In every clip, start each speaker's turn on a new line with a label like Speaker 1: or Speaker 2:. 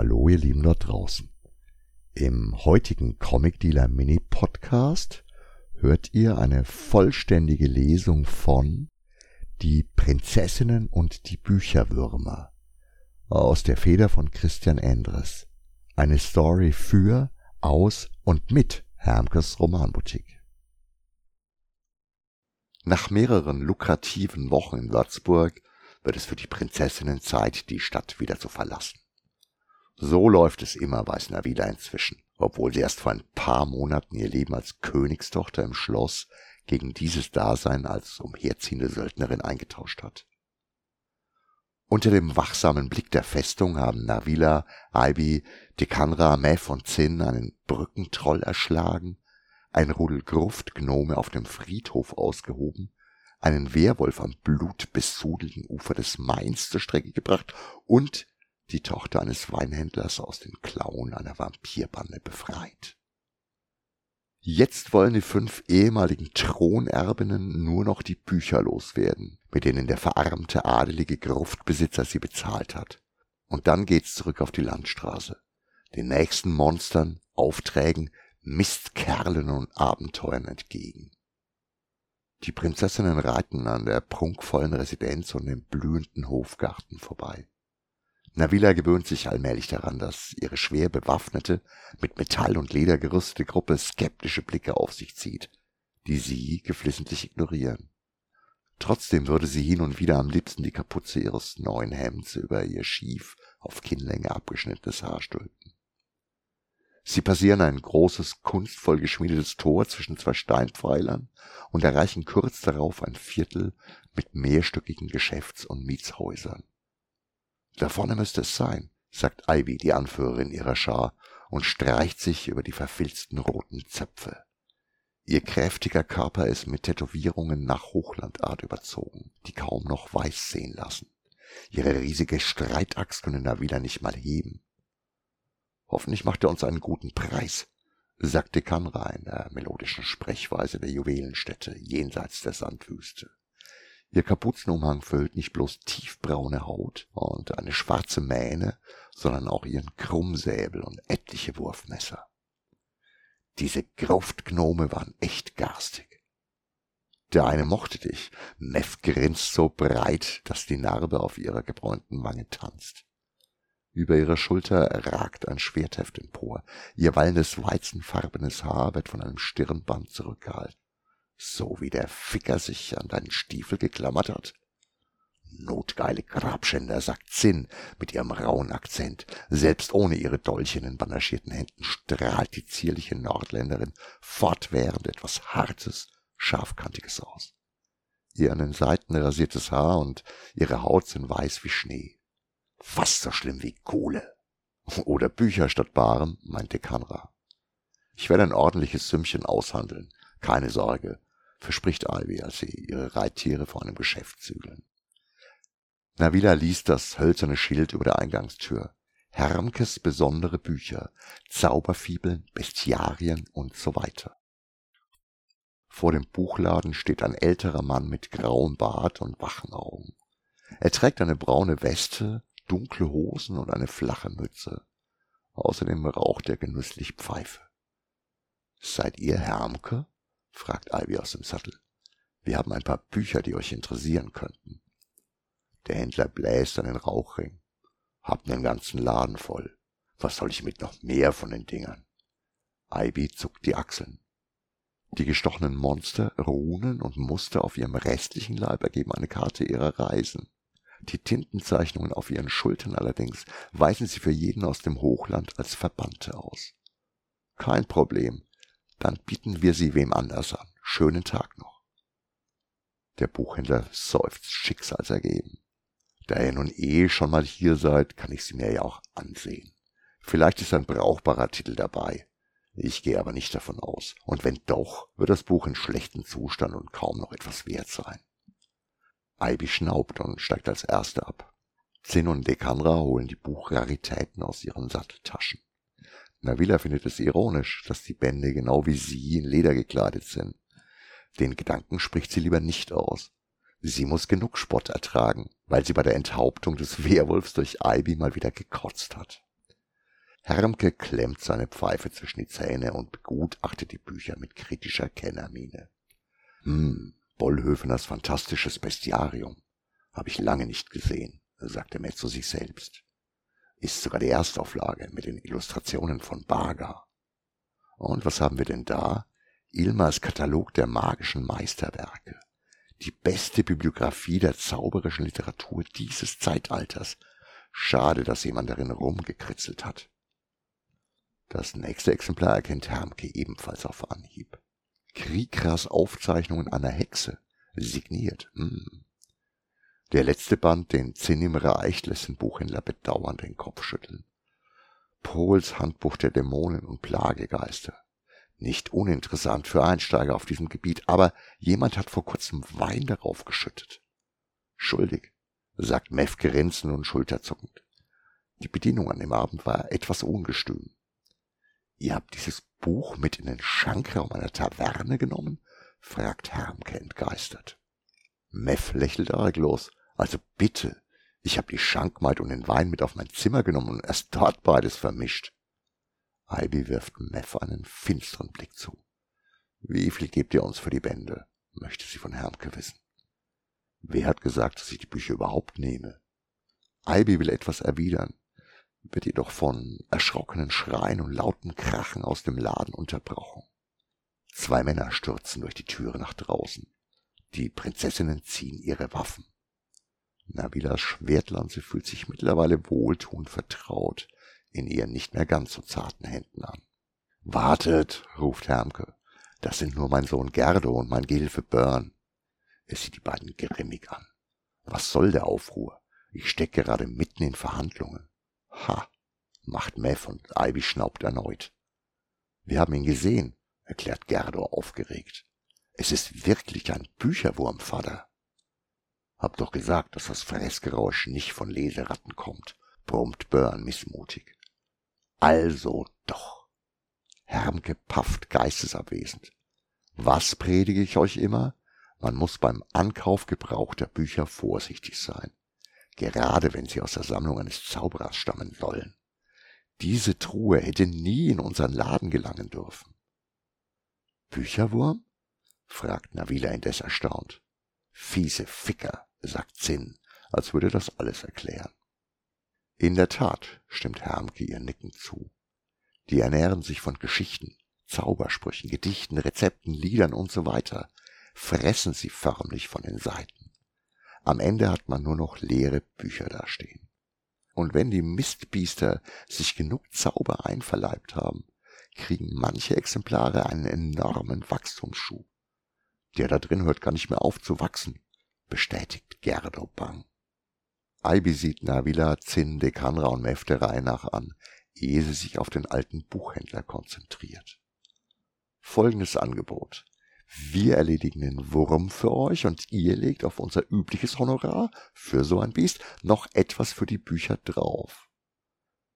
Speaker 1: Hallo ihr Lieben dort draußen. Im heutigen Comic Dealer Mini Podcast hört ihr eine vollständige Lesung von Die Prinzessinnen und die Bücherwürmer aus der Feder von Christian Endres. Eine Story für, aus und mit Hermkes Romanboutique. Nach mehreren lukrativen Wochen in Würzburg wird es für die Prinzessinnen Zeit, die Stadt wieder zu verlassen. So läuft es immer bei Snavila inzwischen, obwohl sie erst vor ein paar Monaten ihr Leben als Königstochter im Schloss gegen dieses Dasein als umherziehende Söldnerin eingetauscht hat. Unter dem wachsamen Blick der Festung haben Navila, Aibi, Dekanra, Mev und Zinn einen Brückentroll erschlagen, ein Rudel Gruftgnome auf dem Friedhof ausgehoben, einen Werwolf am blutbesudelten Ufer des Mains zur Strecke gebracht und die Tochter eines Weinhändlers aus den Klauen einer Vampirbande befreit. Jetzt wollen die fünf ehemaligen Thronerbinnen nur noch die Bücher loswerden, mit denen der verarmte adelige Gruftbesitzer sie bezahlt hat. Und dann geht's zurück auf die Landstraße, den nächsten Monstern, Aufträgen, Mistkerlen und Abenteuern entgegen. Die Prinzessinnen reiten an der prunkvollen Residenz und dem blühenden Hofgarten vorbei. Navila gewöhnt sich allmählich daran, dass ihre schwer bewaffnete, mit Metall und Leder gerüstete Gruppe skeptische Blicke auf sich zieht, die sie geflissentlich ignorieren. Trotzdem würde sie hin und wieder am liebsten die Kapuze ihres neuen Hemds über ihr schief auf Kinnlänge abgeschnittenes Haar stülpen. Sie passieren ein großes, kunstvoll geschmiedetes Tor zwischen zwei Steinpfeilern und erreichen kurz darauf ein Viertel mit mehrstöckigen Geschäfts- und Mietshäusern. Da vorne müsste es sein, sagt Ivy, die Anführerin ihrer Schar, und streicht sich über die verfilzten roten Zöpfe. Ihr kräftiger Körper ist mit Tätowierungen nach Hochlandart überzogen, die kaum noch weiß sehen lassen. Ihre riesige Streitaxt können da wieder nicht mal heben. Hoffentlich macht er uns einen guten Preis, sagte Kanra in der melodischen Sprechweise der Juwelenstätte jenseits der Sandwüste. Ihr Kapuzenumhang füllt nicht bloß tiefbraune Haut und eine schwarze Mähne, sondern auch ihren Krummsäbel und etliche Wurfmesser. Diese Gruftgnome waren echt garstig. Der eine mochte dich, Neff grinst so breit, dass die Narbe auf ihrer gebräunten Wange tanzt. Über ihrer Schulter ragt ein Schwertheft empor, ihr wallendes weizenfarbenes Haar wird von einem Stirnband zurückgehalten so wie der Ficker sich an deinen Stiefel geklammert hat. Notgeile Grabschänder, sagt Zinn mit ihrem rauen Akzent. Selbst ohne ihre Dolche in den bandagierten Händen strahlt die zierliche Nordländerin fortwährend etwas Hartes, Scharfkantiges aus. Ihr an den Seiten rasiertes Haar und ihre Haut sind weiß wie Schnee. Fast so schlimm wie Kohle. Oder Bücher statt Barem, meinte Kanra. Ich werde ein ordentliches Sümmchen aushandeln. Keine Sorge verspricht Ivy, als sie ihre Reittiere vor einem Geschäft zügeln. Navila liest das hölzerne Schild über der Eingangstür. Hermkes besondere Bücher, Zauberfibeln, Bestiarien und so weiter. Vor dem Buchladen steht ein älterer Mann mit grauem Bart und wachen Augen. Er trägt eine braune Weste, dunkle Hosen und eine flache Mütze. Außerdem raucht er genüsslich Pfeife. Seid ihr Hermke? Fragt Ivy aus dem Sattel. Wir haben ein paar Bücher, die euch interessieren könnten. Der Händler bläst an den Rauchring. Hab nen ganzen Laden voll. Was soll ich mit noch mehr von den Dingern? Ivy zuckt die Achseln. Die gestochenen Monster, Runen und Muster auf ihrem restlichen Leib ergeben eine Karte ihrer Reisen. Die Tintenzeichnungen auf ihren Schultern allerdings weisen sie für jeden aus dem Hochland als Verbannte aus. Kein Problem, dann bieten wir sie wem anders an. Schönen Tag noch. Der Buchhändler seufzt schicksalsergeben. Da ihr nun eh schon mal hier seid, kann ich sie mir ja auch ansehen. Vielleicht ist ein brauchbarer Titel dabei. Ich gehe aber nicht davon aus. Und wenn doch, wird das Buch in schlechtem Zustand und kaum noch etwas wert sein. Ivy schnaubt und steigt als Erste ab. Zinn und Dekanra holen die Buchraritäten aus ihren Satteltaschen. Navilla findet es ironisch, dass die Bände genau wie sie in Leder gekleidet sind. Den Gedanken spricht sie lieber nicht aus. Sie muss genug Spott ertragen, weil sie bei der Enthauptung des Werwolfs durch Ivy mal wieder gekotzt hat. Hermke klemmt seine Pfeife zwischen die Zähne und begutachtet die Bücher mit kritischer Kennermiene. Hm, Bollhöfeners fantastisches Bestiarium. Hab ich lange nicht gesehen, sagte Matt zu sich selbst. Ist sogar die Erstauflage mit den Illustrationen von Baga. Und was haben wir denn da? Ilmars Katalog der magischen Meisterwerke. Die beste Bibliografie der zauberischen Literatur dieses Zeitalters. Schade, dass jemand darin rumgekritzelt hat. Das nächste Exemplar erkennt Hermke ebenfalls auf Anhieb. Kriegras Aufzeichnungen einer Hexe. Signiert. Hm. Der letzte Band, den Zinnim reicht, lässt den Buchhändler bedauernd den Kopf schütteln. Pols Handbuch der Dämonen und Plagegeister. Nicht uninteressant für Einsteiger auf diesem Gebiet, aber jemand hat vor kurzem Wein darauf geschüttet. Schuldig, sagt Mev grinsen und schulterzuckend. Die Bedienung an dem Abend war etwas ungestüm. Ihr habt dieses Buch mit in den Schankraum einer Taverne genommen? fragt Hermke entgeistert. Mev lächelt arglos. Also bitte, ich hab die Schankmaid und den Wein mit auf mein Zimmer genommen und erst dort beides vermischt. Ivy wirft Mev einen finsteren Blick zu. Wie viel gebt ihr uns für die Bände? möchte sie von Hermke wissen. Wer hat gesagt, dass ich die Bücher überhaupt nehme? Ivy will etwas erwidern, wird jedoch von erschrockenen Schreien und lauten Krachen aus dem Laden unterbrochen. Zwei Männer stürzen durch die Türe nach draußen. Die Prinzessinnen ziehen ihre Waffen. Nabilas Schwertlanze fühlt sich mittlerweile wohltuend vertraut in ihren nicht mehr ganz so zarten Händen an. Wartet, ruft Hermke. Das sind nur mein Sohn Gerdo und mein Gehilfe Byrne. Er sieht die beiden grimmig an. Was soll der Aufruhr? Ich stecke gerade mitten in Verhandlungen. Ha, macht Mev und Ivy schnaubt erneut. Wir haben ihn gesehen, erklärt Gerdo aufgeregt. Es ist wirklich ein Bücherwurm, Vater. Hab doch gesagt, dass das Fressgeräusch nicht von Leseratten kommt, brummt Byrne missmutig. Also doch. Hermke pafft geistesabwesend. Was predige ich euch immer? Man muss beim Ankauf gebrauchter Bücher vorsichtig sein gerade wenn sie aus der Sammlung eines Zauberers stammen sollen. Diese Truhe hätte nie in unseren Laden gelangen dürfen. Bücherwurm? fragt Navila indes erstaunt. Fiese Ficker, sagt Zinn, als würde das alles erklären. In der Tat, stimmt Hermke ihr nickend zu. Die ernähren sich von Geschichten, Zaubersprüchen, Gedichten, Rezepten, Liedern und so weiter, fressen sie förmlich von den Seiten. Am Ende hat man nur noch leere Bücher dastehen. Und wenn die Mistbiester sich genug Zauber einverleibt haben, kriegen manche Exemplare einen enormen Wachstumsschub. Der da drin hört gar nicht mehr auf zu wachsen, bestätigt Gerdo bang. Ivy sieht Navila, Zinn, Dekanra und Mefterei nach an, ehe sie sich auf den alten Buchhändler konzentriert. Folgendes Angebot. Wir erledigen den Wurm für euch und ihr legt auf unser übliches Honorar für so ein Biest noch etwas für die Bücher drauf.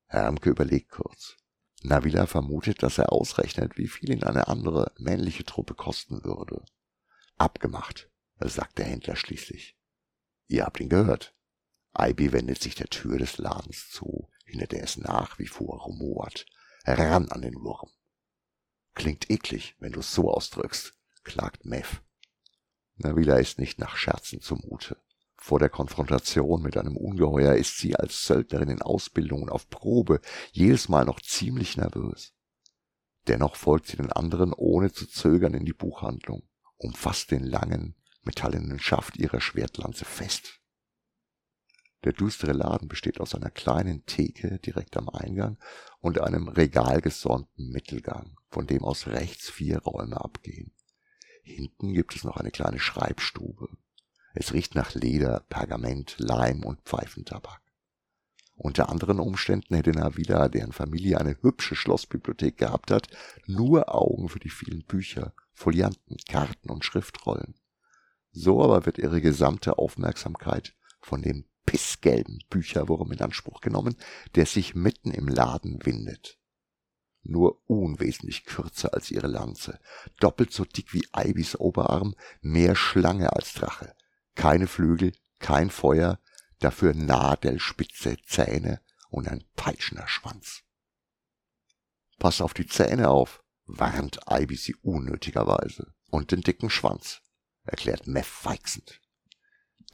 Speaker 1: Hermke überlegt kurz. Navila vermutet, dass er ausrechnet, wie viel ihn eine andere männliche Truppe kosten würde. Abgemacht, sagt der Händler schließlich. Ihr habt ihn gehört. Ivy wendet sich der Tür des Ladens zu, hinter der es nach wie vor rumort. Heran an den Wurm. Klingt eklig, wenn du es so ausdrückst, klagt Mev. Navila ist nicht nach Scherzen zumute. Vor der Konfrontation mit einem Ungeheuer ist sie als Söldnerin in Ausbildung und auf Probe jedes Mal noch ziemlich nervös. Dennoch folgt sie den anderen ohne zu zögern in die Buchhandlung, umfasst den langen, metallenen Schaft ihrer Schwertlanze fest. Der düstere Laden besteht aus einer kleinen Theke direkt am Eingang und einem regalgesäumten Mittelgang, von dem aus rechts vier Räume abgehen. Hinten gibt es noch eine kleine Schreibstube. Es riecht nach Leder, Pergament, Leim und Pfeifentabak. Unter anderen Umständen hätte Navila, deren Familie eine hübsche Schlossbibliothek gehabt hat, nur Augen für die vielen Bücher, Folianten, Karten und Schriftrollen. So aber wird ihre gesamte Aufmerksamkeit von dem pissgelben Bücherwurm in Anspruch genommen, der sich mitten im Laden windet nur unwesentlich kürzer als ihre Lanze, doppelt so dick wie Ivys Oberarm, mehr Schlange als Drache, keine Flügel, kein Feuer, dafür nadelspitze Zähne und ein peitschender Schwanz. Pass auf die Zähne auf, warnt Ivy sie unnötigerweise. Und den dicken Schwanz, erklärt Meth feixend.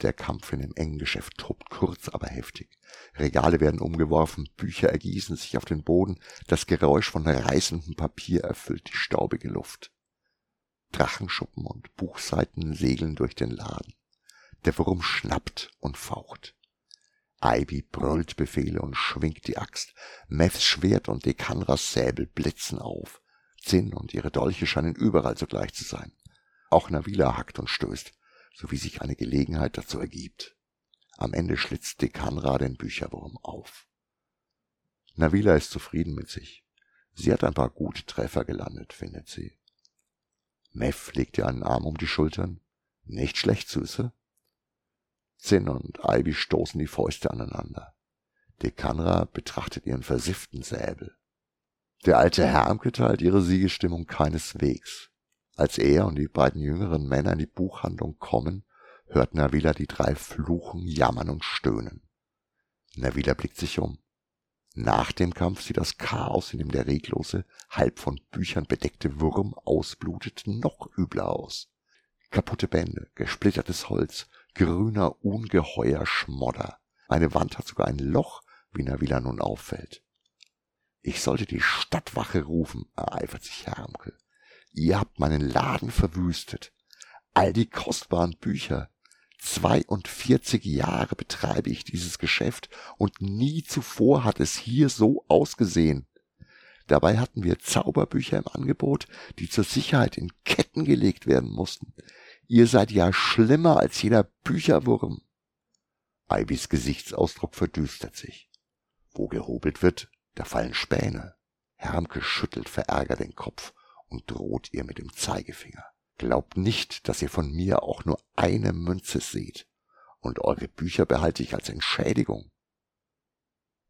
Speaker 1: Der Kampf in dem engen Geschäft tobt kurz, aber heftig. Regale werden umgeworfen, Bücher ergießen sich auf den Boden, das Geräusch von reißendem Papier erfüllt die staubige Luft. Drachenschuppen und Buchseiten segeln durch den Laden. Der Wurm schnappt und faucht. Ivy brüllt Befehle und schwingt die Axt. Meths Schwert und Dekanras Säbel blitzen auf. Zinn und ihre Dolche scheinen überall zugleich zu sein. Auch Navila hackt und stößt, so wie sich eine Gelegenheit dazu ergibt. Am Ende schlitzt Dekanra den Bücherwurm auf. Navila ist zufrieden mit sich. Sie hat ein paar gute Treffer gelandet, findet sie. Mev legt ihr einen Arm um die Schultern. Nicht schlecht, Süße. Zinn und Ivy stoßen die Fäuste aneinander. Dekanra betrachtet ihren versifften Säbel. Der alte Hermke teilt ihre Siegesstimmung keineswegs. Als er und die beiden jüngeren Männer in die Buchhandlung kommen, hört Navila die drei fluchen, jammern und stöhnen. Navila blickt sich um. Nach dem Kampf sieht das Chaos, in dem der reglose, halb von Büchern bedeckte Wurm ausblutet, noch übler aus. Kaputte Bände, gesplittertes Holz, grüner, ungeheuer Schmodder. Eine Wand hat sogar ein Loch, wie Navila nun auffällt. Ich sollte die Stadtwache rufen, ereifert sich Hermke. Ihr habt meinen Laden verwüstet. All die kostbaren Bücher, 42 Jahre betreibe ich dieses Geschäft und nie zuvor hat es hier so ausgesehen. Dabei hatten wir Zauberbücher im Angebot, die zur Sicherheit in Ketten gelegt werden mussten. Ihr seid ja schlimmer als jeder Bücherwurm. Ivys Gesichtsausdruck verdüstert sich. Wo gehobelt wird, da fallen Späne. Hermke schüttelt verärgert den Kopf und droht ihr mit dem Zeigefinger. Glaubt nicht, dass ihr von mir auch nur eine Münze seht, und eure Bücher behalte ich als Entschädigung.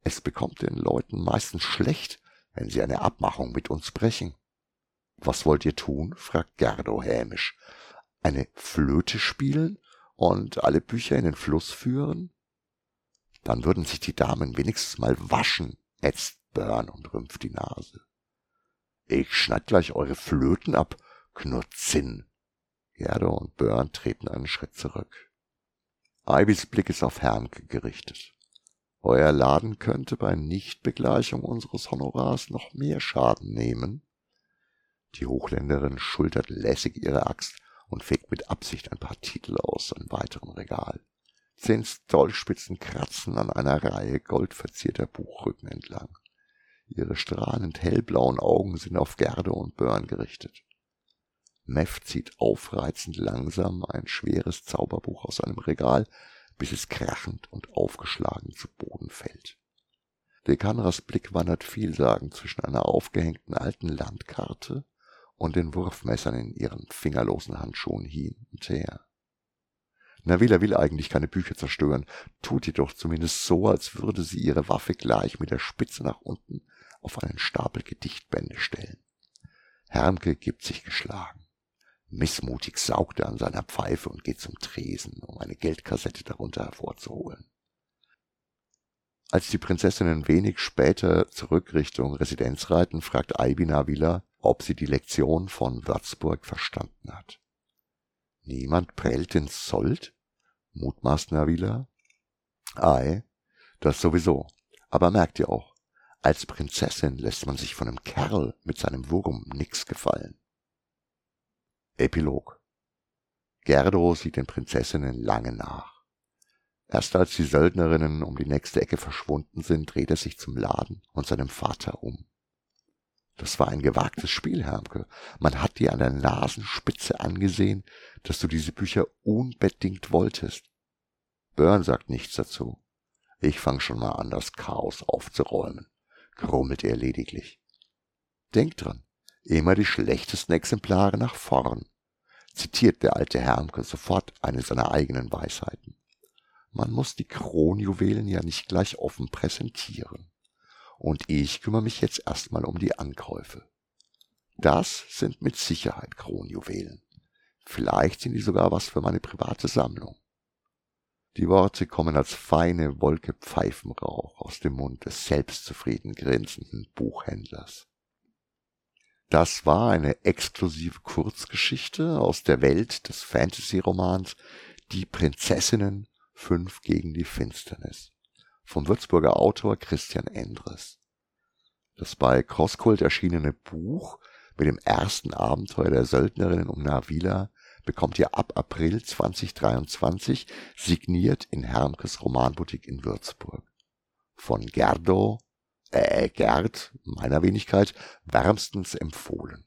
Speaker 1: Es bekommt den Leuten meistens schlecht, wenn sie eine Abmachung mit uns brechen. Was wollt ihr tun? fragt Gerdo hämisch. Eine Flöte spielen und alle Bücher in den Fluss führen? Dann würden sich die Damen wenigstens mal waschen, ätzt Börn und rümpft die Nase. Ich schneid gleich eure Flöten ab knurrt Zinn. Gerda und Börn treten einen Schritt zurück. Ivys Blick ist auf Hermke gerichtet. Euer Laden könnte bei Nichtbegleichung unseres Honorars noch mehr Schaden nehmen. Die Hochländerin schultert lässig ihre Axt und fegt mit Absicht ein paar Titel aus einem weiteren Regal. Zehn Dolchspitzen kratzen an einer Reihe goldverzierter Buchrücken entlang. Ihre strahlend hellblauen Augen sind auf Gerde und Börn gerichtet. Mev zieht aufreizend langsam ein schweres Zauberbuch aus einem Regal, bis es krachend und aufgeschlagen zu Boden fällt. Dekanras Blick wandert vielsagend zwischen einer aufgehängten alten Landkarte und den Wurfmessern in ihren fingerlosen Handschuhen hin und her. Navila will eigentlich keine Bücher zerstören, tut jedoch zumindest so, als würde sie ihre Waffe gleich mit der Spitze nach unten auf einen Stapel Gedichtbände stellen. Hermke gibt sich geschlagen. Missmutig saugt er an seiner Pfeife und geht zum Tresen, um eine Geldkassette darunter hervorzuholen. Als die Prinzessinnen wenig später zurück Richtung Residenz reiten, fragt Aibina Villa, ob sie die Lektion von Würzburg verstanden hat. Niemand prellt ins Sold? mutmaßt Navila. Ei, das sowieso. Aber merkt ihr auch, als Prinzessin lässt man sich von einem Kerl mit seinem Wurm nix gefallen. Epilog Gerdo sieht den Prinzessinnen lange nach. Erst als die Söldnerinnen um die nächste Ecke verschwunden sind, dreht er sich zum Laden und seinem Vater um. Das war ein gewagtes Spiel, Hermke. Man hat dir an der Nasenspitze angesehen, dass du diese Bücher unbedingt wolltest. Burn sagt nichts dazu. Ich fang schon mal an, das Chaos aufzuräumen, grummelt er lediglich. Denk dran, immer die schlechtesten Exemplare nach vorn, zitiert der alte Hermke sofort eine seiner eigenen Weisheiten. Man muss die Kronjuwelen ja nicht gleich offen präsentieren. Und ich kümmere mich jetzt erstmal um die Ankäufe. Das sind mit Sicherheit Kronjuwelen. Vielleicht sind die sogar was für meine private Sammlung. Die Worte kommen als feine Wolke Pfeifenrauch aus dem Mund des selbstzufrieden grinsenden Buchhändlers. Das war eine exklusive Kurzgeschichte aus der Welt des Fantasy-Romans Die Prinzessinnen fünf gegen die Finsternis vom Würzburger Autor Christian Endres. Das bei Crosskult erschienene Buch mit dem ersten Abenteuer der Söldnerinnen um Narvila bekommt ihr ab April 2023 signiert in Hermkes Romanboutique in Würzburg. Von Gerdo, äh Gerd, meiner Wenigkeit, wärmstens empfohlen